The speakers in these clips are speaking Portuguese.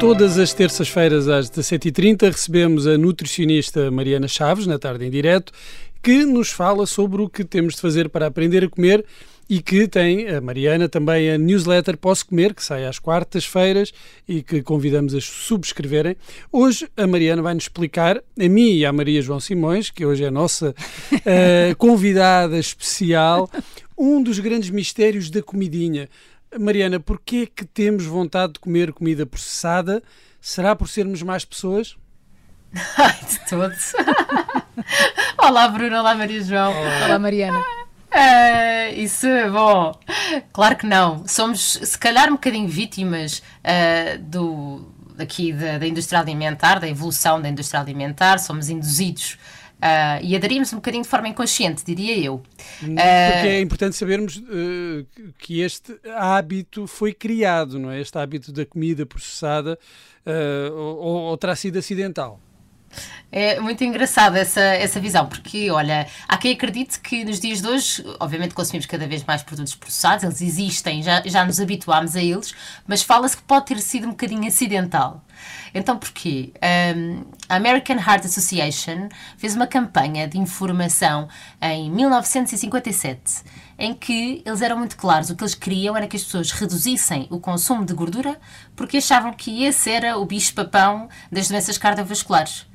Todas as terças-feiras às 17h30 recebemos a nutricionista Mariana Chaves, na tarde em direto, que nos fala sobre o que temos de fazer para aprender a comer e que tem a Mariana também a newsletter Posso Comer, que sai às quartas-feiras e que convidamos a subscreverem. Hoje a Mariana vai nos explicar, a mim e à Maria João Simões, que hoje é a nossa uh, convidada especial, um dos grandes mistérios da comidinha. Mariana, porquê que temos vontade de comer comida processada? Será por sermos mais pessoas? Ai, de todos. olá, Bruno. Olá, Maria João. Olá, olá Mariana. Uh, isso, bom, claro que não. Somos, se calhar, um bocadinho vítimas uh, do, aqui da, da indústria alimentar, da evolução da indústria alimentar. Somos induzidos Uh, e aderimos um bocadinho de forma inconsciente, diria eu. Hum, porque é importante sabermos uh, que este hábito foi criado, não é? Este hábito da comida processada uh, ou, ou terá sido acidental? É muito engraçada essa, essa visão, porque, olha, há quem acredite que nos dias de hoje, obviamente consumimos cada vez mais produtos processados, eles existem, já, já nos habituámos a eles, mas fala-se que pode ter sido um bocadinho acidental. Então, porquê? Um, a American Heart Association fez uma campanha de informação em 1957 em que eles eram muito claros. O que eles queriam era que as pessoas reduzissem o consumo de gordura porque achavam que esse era o bicho-papão das doenças cardiovasculares.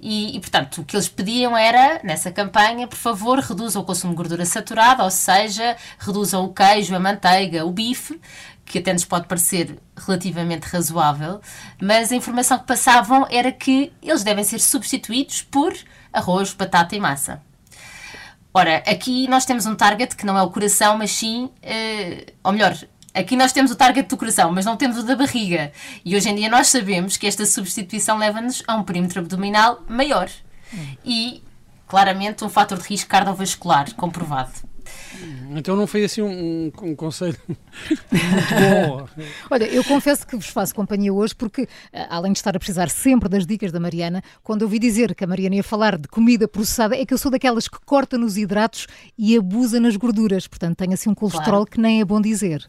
E, e, portanto, o que eles pediam era, nessa campanha, por favor, reduzam o consumo de gordura saturada, ou seja, reduzam o queijo, a manteiga, o bife, que até nos pode parecer relativamente razoável, mas a informação que passavam era que eles devem ser substituídos por arroz, batata e massa. Ora, aqui nós temos um target que não é o coração, mas sim, uh, ou melhor, aqui nós temos o target do coração, mas não temos o da barriga. E hoje em dia nós sabemos que esta substituição leva-nos a um perímetro abdominal maior. Hum. E, claramente, um fator de risco cardiovascular comprovado. Então não foi assim um, um, conselho muito bom. Olha, eu confesso que vos faço companhia hoje porque, eh, além de estar a precisar sempre das dicas da Mariana, quando ouvi dizer que a Mariana ia falar de comida processada, é que eu sou daquelas que corta nos hidratos e abusa nas gorduras. Portanto, tenho assim um colesterol claro. que nem é bom dizer.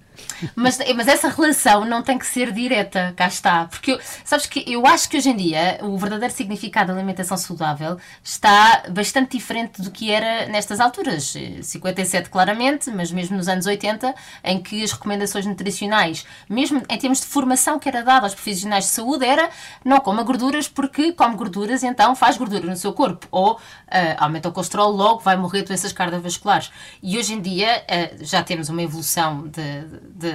Mas, mas essa relação não tem que ser direta, cá está. Porque, sabes que eu acho que hoje em dia o verdadeiro significado da alimentação saudável está bastante diferente do que era nestas alturas. 57 claramente, mas mesmo nos anos 80, em que as recomendações nutricionais, mesmo em termos de formação que era dada aos profissionais de saúde, era não coma gorduras porque come gorduras, então faz gordura no seu corpo. Ou uh, aumenta o colesterol, logo vai morrer doenças cardiovasculares. E hoje em dia uh, já temos uma evolução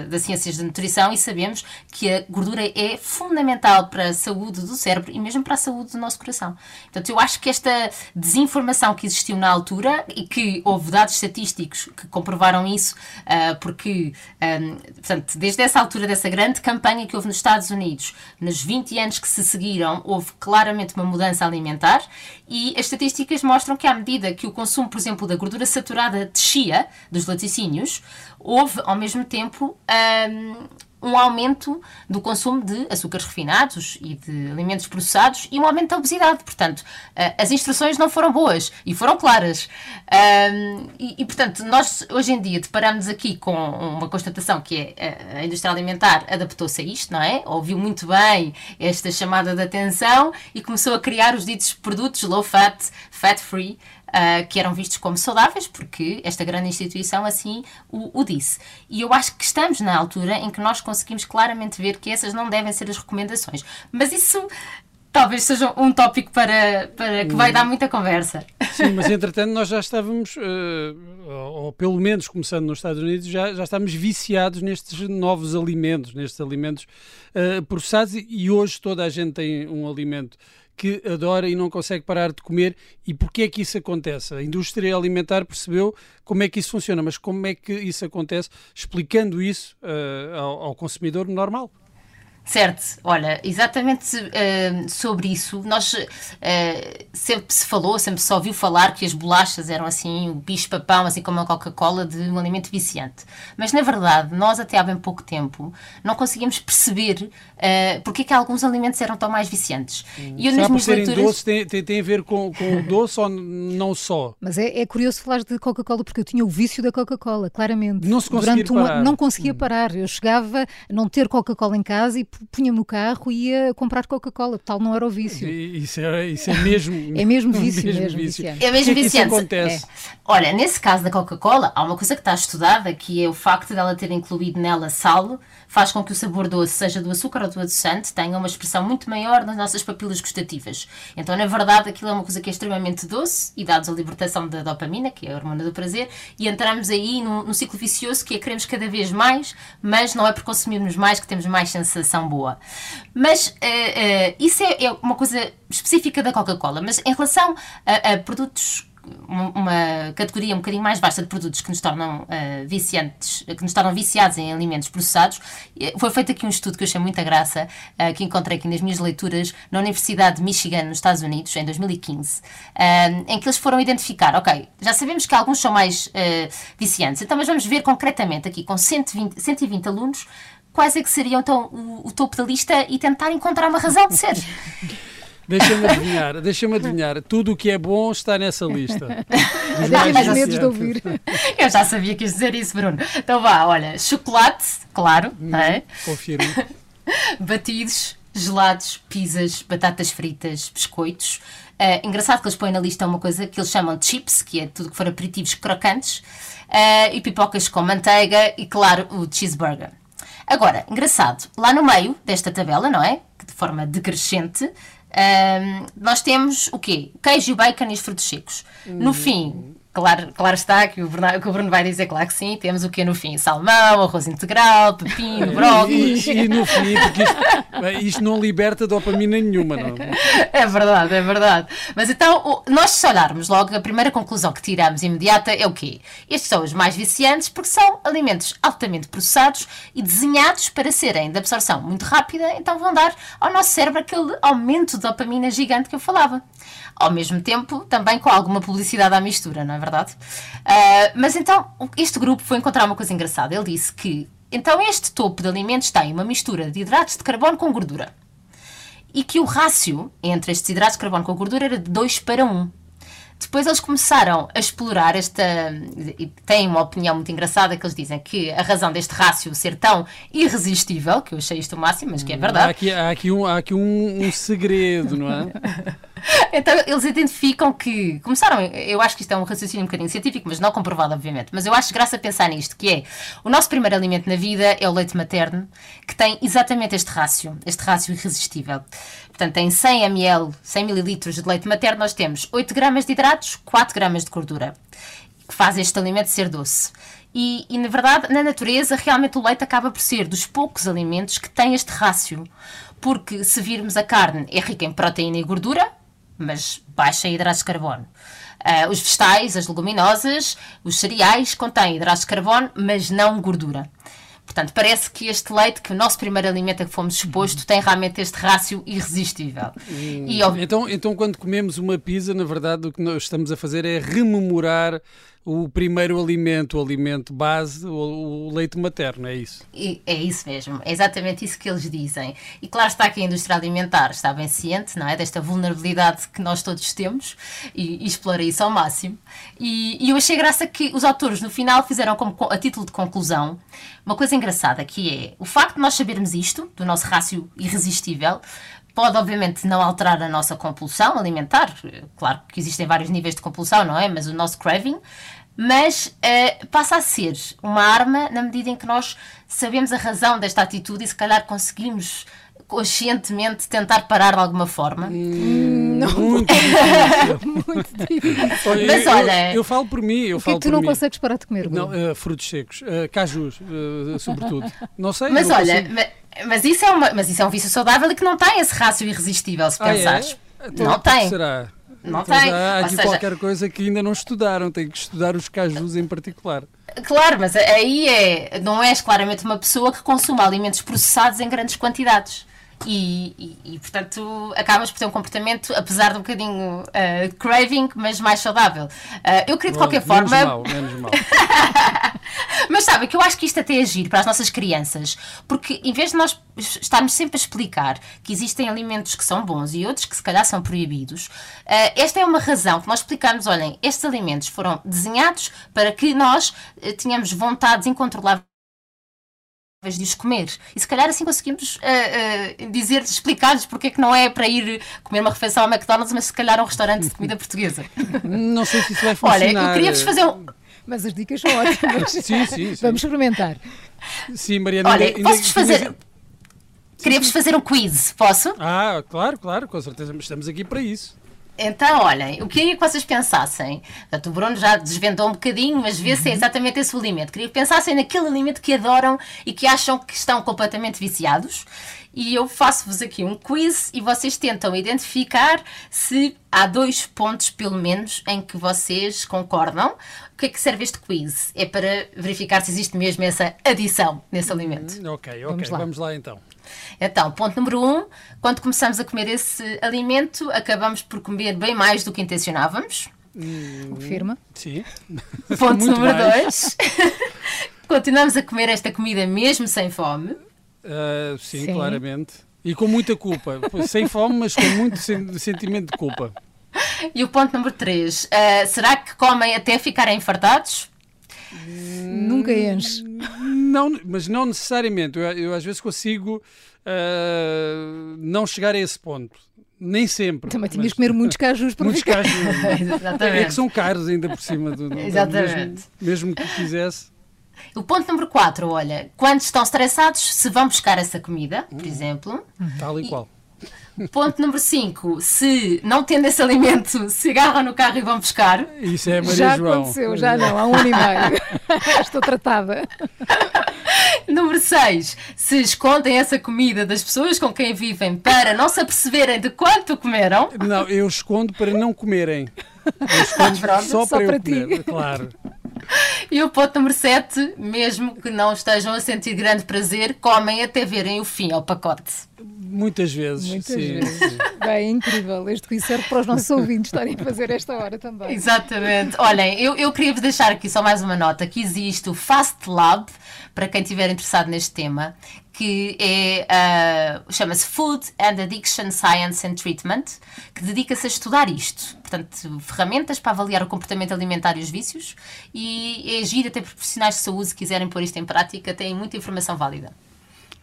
das ciências da nutrição e sabemos que a gordura é fundamental para a saúde do cérebro e mesmo para a saúde do nosso coração. Portanto, eu acho que esta desinformação que existiu na altura e que houve dados estatísticos que comprovaram isso, uh, porque, um, portanto, desde essa altura, dessa grande campanha que houve nos Estados Unidos, nos 20 anos que se seguiram, houve claramente uma mudança alimentar e as estatísticas mostram que, à medida que o consumo, por exemplo, da gordura saturada descia dos laticínios, houve, ao mesmo tempo, um, um aumento do consumo de açúcares refinados e de alimentos processados e um aumento da obesidade. Portanto, eh, as instruções não foram boas e foram claras. E, portanto, nós hoje em dia deparamos aqui com uma constatação que é eh, a indústria alimentar adaptou-se a isto, não é? Ouviu muito bem esta chamada de atenção e começou a criar os ditos produtos low fat, fat free, uh, que eram vistos como saudáveis, porque esta grande instituição assim o, o, disse. E eu acho que estamos na altura em que nós conseguimos claramente ver que essas não devem ser as recomendações. Mas isso talvez seja um tópico para, para que vai dar muita conversa. Sim, mas entretanto nós já estávamos, uh, ou pelo menos começando nos Estados Unidos, já, já estamos viciados nestes novos alimentos, nestes alimentos uh, processados e hoje toda a gente tem um alimento que adora e não consegue parar de comer. E porquê é que isso acontece? A indústria alimentar percebeu como é que isso funciona, mas como é que isso acontece? Explicando isso uh, ao, ao consumidor normal. Certo, olha, exatamente uh, sobre isso, nós uh, sempre se falou, sempre se ouviu falar que as bolachas eram assim, o bicho-papão, assim como a Coca-Cola, de um alimento viciante. Mas na verdade, nós até há bem pouco tempo não conseguimos perceber uh, porque é que alguns alimentos eram tão mais viciantes. Hum. E eu, Será nas por serem leituras... doces tem, tem, tem, a ver com, com o doce ou não só? Mas é, é curioso falar de Coca-Cola porque eu tinha o vício da Coca-Cola, claramente. Não se conseguia parar. Não conseguia hum. parar. Eu chegava a não ter Coca-Cola em casa e punha no carro e ia comprar Coca-Cola, tal não era o vício. Isso é, isso é mesmo. é mesmo vício, mesmo, mesmo vício. É mesmo vício. É que acontece? É. Olha, nesse caso da Coca-Cola, há uma coisa que está estudada que é o facto dela ter incluído nela sal faz com que o sabor doce, seja do açúcar ou do adoçante, tenha uma expressão muito maior nas nossas papilas gustativas. Então, na verdade, aquilo é uma coisa que é extremamente doce e dados a libertação da dopamina, que é a hormona do prazer, e entramos aí num, num ciclo vicioso que é queremos cada vez mais, mas não é por consumirmos mais que temos mais sensação boa. Mas uh, uh, isso é, é, uma coisa específica da Coca-Cola. Mas em relação a, a produtos uma categoria um bocadinho mais vasta de produtos que nos tornam uh, viciantes, que nos tornam viciados em alimentos processados. Foi feito aqui um estudo que eu achei muita graça, uh, que encontrei aqui nas minhas leituras na Universidade de Michigan, nos Estados Unidos, em 2015, uh, em que eles foram identificar, ok, já sabemos que alguns são mais viciantes, então mas vamos ver concretamente aqui com 120, 120 alunos quais é que seriam então o, o topo da lista e tentar encontrar uma razão de ser. Deixa-me adivinhar, deixa-me adivinhar. Tudo o que é bom está nessa lista. Deixa medo de ouvir. Eu já sabia que ias dizer isso, Bruno. Então vá, olha, chocolate, claro, hum, é? Confirmo. Batidos, gelados, pizzas, batatas fritas, biscoitos. Uh, engraçado que eles põem na lista uma coisa que eles chamam de chips, que é tudo que for aperitivos crocantes, uh, e pipocas com manteiga e, claro, o cheeseburger. Agora, engraçado, lá no meio desta tabela, não é? De forma decrescente, um, nós temos o quê? Queijo, bacon e os frutos secos. No fim, Claro, claro está que o, Bruno, que o Bruno vai dizer, claro que sim, temos o que no fim? Salmão, arroz integral, pepino, brócolis. E, e, no fim, porque isto, isto, não liberta dopamina nenhuma, não é? verdade, é verdade. Mas então, nós se olharmos logo, a primeira conclusão que tiramos imediata é o quê? Estes são os mais viciantes porque são alimentos altamente processados e desenhados para serem de absorção muito rápida, então vão dar ao nosso cérebro aquele aumento de dopamina gigante que eu falava ao mesmo tempo também com alguma publicidade à mistura, não é verdade? Uh, mas então, este grupo foi encontrar uma coisa engraçada. Ele disse que então este topo de alimentos tem uma mistura de hidratos de carbono com gordura. E que o rácio entre estes hidratos de carbono com gordura era de 2 para 1. Um. Depois eles começaram a explorar esta. E têm uma opinião muito engraçada que eles dizem que a razão deste rácio ser tão irresistível, que eu achei isto o máximo, mas que é verdade. Há aqui, há aqui, um, há aqui um, um segredo, não é? então eles identificam que começaram, eu acho que isto é um raciocínio um bocadinho científico, mas não comprovado, obviamente. Mas eu acho graça pensar nisto, que é o nosso primeiro alimento na vida é o leite materno, que tem exatamente este rácio, este rácio irresistível. Portanto, em 100 ml, 100 ml de leite materno, nós temos 8 gramas de hidratos, 4 gramas de gordura, que faz este alimento ser doce. E, e, na verdade, na natureza, realmente o leite acaba por ser dos poucos alimentos que tem este rácio. Porque se virmos a carne, é rica em proteína e gordura, mas baixa em hidratos de carbono. Uh, os vegetais, as leguminosas, os cereais contêm hidratos de carbono, mas não gordura. Portanto, parece que este leite, que o nosso primeiro alimento a que fomos exposto, tem realmente este rácio irresistível. Hum. E, então, então, quando comemos uma pizza, na verdade, o que nós estamos a fazer é rememorar o primeiro alimento, o alimento base, o, o leite materno, é isso? E, é isso mesmo, é exatamente isso que eles dizem. E claro está que a indústria alimentar está bem ciente, não é? Desta vulnerabilidade que nós todos temos e, e explora isso ao máximo. E, e, eu achei graça que os autores no final fizeram como a título de conclusão uma coisa engraçada que é o facto de nós sabermos isto, do nosso rácio irresistível, pode obviamente não alterar a nossa compulsão alimentar. Claro que existem vários níveis de compulsão, não é? Mas o nosso craving mas uh, passa a ser uma arma na medida em que nós sabemos a razão desta atitude e se calhar conseguimos conscientemente tentar parar de alguma forma. Hum, não. Muito difícil. muito difícil. Olha, mas olha, eu, eu, falo por mim. Eu que é que tu não mim. consegues parar de comer? Não, uh, frutos secos, uh, cajus, uh, sobretudo. Não sei. Mas olha, mas, mas, isso é uma, mas isso é um vício saudável e que não tem esse rácio irresistível, se ah, pensares. É? Então, não tem. Será? Não então, tem. Há aqui seja... qualquer coisa que ainda não estudaram, tem que estudar os cajus em particular. Claro, mas aí é, não és claramente uma pessoa que consuma alimentos processados em grandes quantidades. E, e, e, portanto acabas por ter um comportamento, apesar de um bocadinho uh, craving, mas mais saudável. Uh, eu queria de qualquer menos forma. Mal, menos mal. mas sabe que eu acho que isto até é giro para as nossas crianças, porque em vez de nós estarmos sempre a explicar que existem alimentos que são bons e outros que se calhar são proibidos, uh, esta é uma razão que nós explicamos: olhem, estes alimentos foram desenhados para que nós tenhamos vontades incontroláveis de os comer. E se calhar assim conseguimos uh, uh, dizer, explicar-lhes porque é que não é para ir comer uma refeição ao McDonald's, mas se calhar a um restaurante de comida portuguesa. Não sei se isso vai funcionar. Olha, eu queria-vos fazer um. Mas as dicas são ótimas. sim, sim, sim. Vamos experimentar. Sim, Mariana. Olha, posso-vos fazer. Queria-vos fazer um quiz, posso? Ah, claro, claro, com certeza. Estamos aqui para isso. Então, olhem, o que queria que vocês pensassem? Portanto, o Bruno já desvendou um bocadinho, mas vê se é uhum. exatamente esse o alimento. Queria que pensassem naquele alimento que adoram e que acham que estão completamente viciados. E eu faço-vos aqui um quiz e vocês tentam identificar se há dois pontos, pelo menos, em que vocês concordam. O que é que serve este quiz? É para verificar se existe mesmo essa adição nesse alimento. Hum, ok, ok, vamos lá, vamos lá então. Então, ponto número um: quando começamos a comer esse alimento, acabamos por comer bem mais do que intencionávamos. Hum, Confirma. Sim. Ponto número dois: continuamos a comer esta comida mesmo sem fome. Uh, sim, sim, claramente. E com muita culpa. sem fome, mas com muito sentimento de culpa. E o ponto número 3. Uh, ah, será que comem até ficarem fartados? Nunca enche. Não, mas não necessariamente. Eu, eu às vezes consigo uh, não chegar a esse ponto. Nem sempre. Também tinhas que comer muitos cajus para Muitos ficar. cajus. Exatamente. É que são caros ainda por cima. Do, do Exatamente. Mesmo, mesmo que quisesse. O ponto número 4, olha, quando estão estressados, se vão buscar essa comida, por exemplo. Tal e, e qual. Ponto número 5. Se não tendo esse alimento, se agarram no carro e vão buscar. Isso é Maria já João. Já aconteceu, já não, há um ano e meio. Estou tratada. Número 6. Se escondem essa comida das pessoas com quem vivem para não se aperceberem de quanto comeram. Não, eu escondo para não comerem. Eu escondo só, só para, para ti. comer, claro. E o ponto número 7, mesmo que não estejam a sentir grande prazer, comem até verem o fim ao pacote. Muitas vezes. Muitas sim, vezes. Sim. Bem, incrível. Este quiz serve para os nossos ouvintes estarem a fazer esta hora também. Exatamente. Olhem, eu, eu queria vos deixar aqui só mais uma nota: que existe o Fast Lab, para quem estiver interessado neste tema, que é, uh, chama-se Food and Addiction Science and Treatment, que dedica-se a estudar isto. Portanto, ferramentas para avaliar o comportamento alimentar e os vícios, e é giro até para profissionais de saúde, se quiserem pôr isto em prática, têm muita informação válida.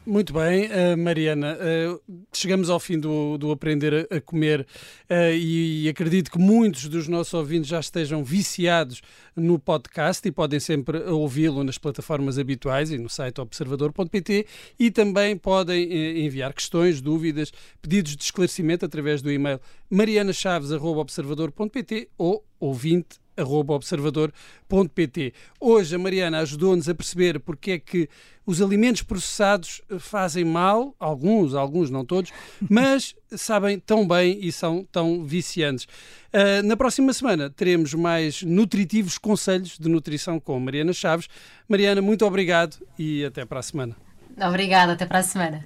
Muito bem, uh, Mariana, uh, chegamos ao fim do, do Aprender a, Comer uh, e, e, acredito que muitos dos nossos ouvintes já estejam viciados no podcast e podem sempre ouvi-lo nas plataformas habituais e no site observador.pt e também podem enviar questões, dúvidas, pedidos de esclarecimento através do e-mail marianachaves.observador.pt ou ouvinte observador.pt. Hoje a Mariana ajudou-nos a perceber porque é que os alimentos processados fazem mal, alguns, alguns não todos, mas sabem tão bem e são tão viciantes. Uh, na próxima semana teremos mais nutritivos conselhos de nutrição com Mariana Chaves. Mariana, muito obrigado e até para a semana. Obrigada, até para a semana.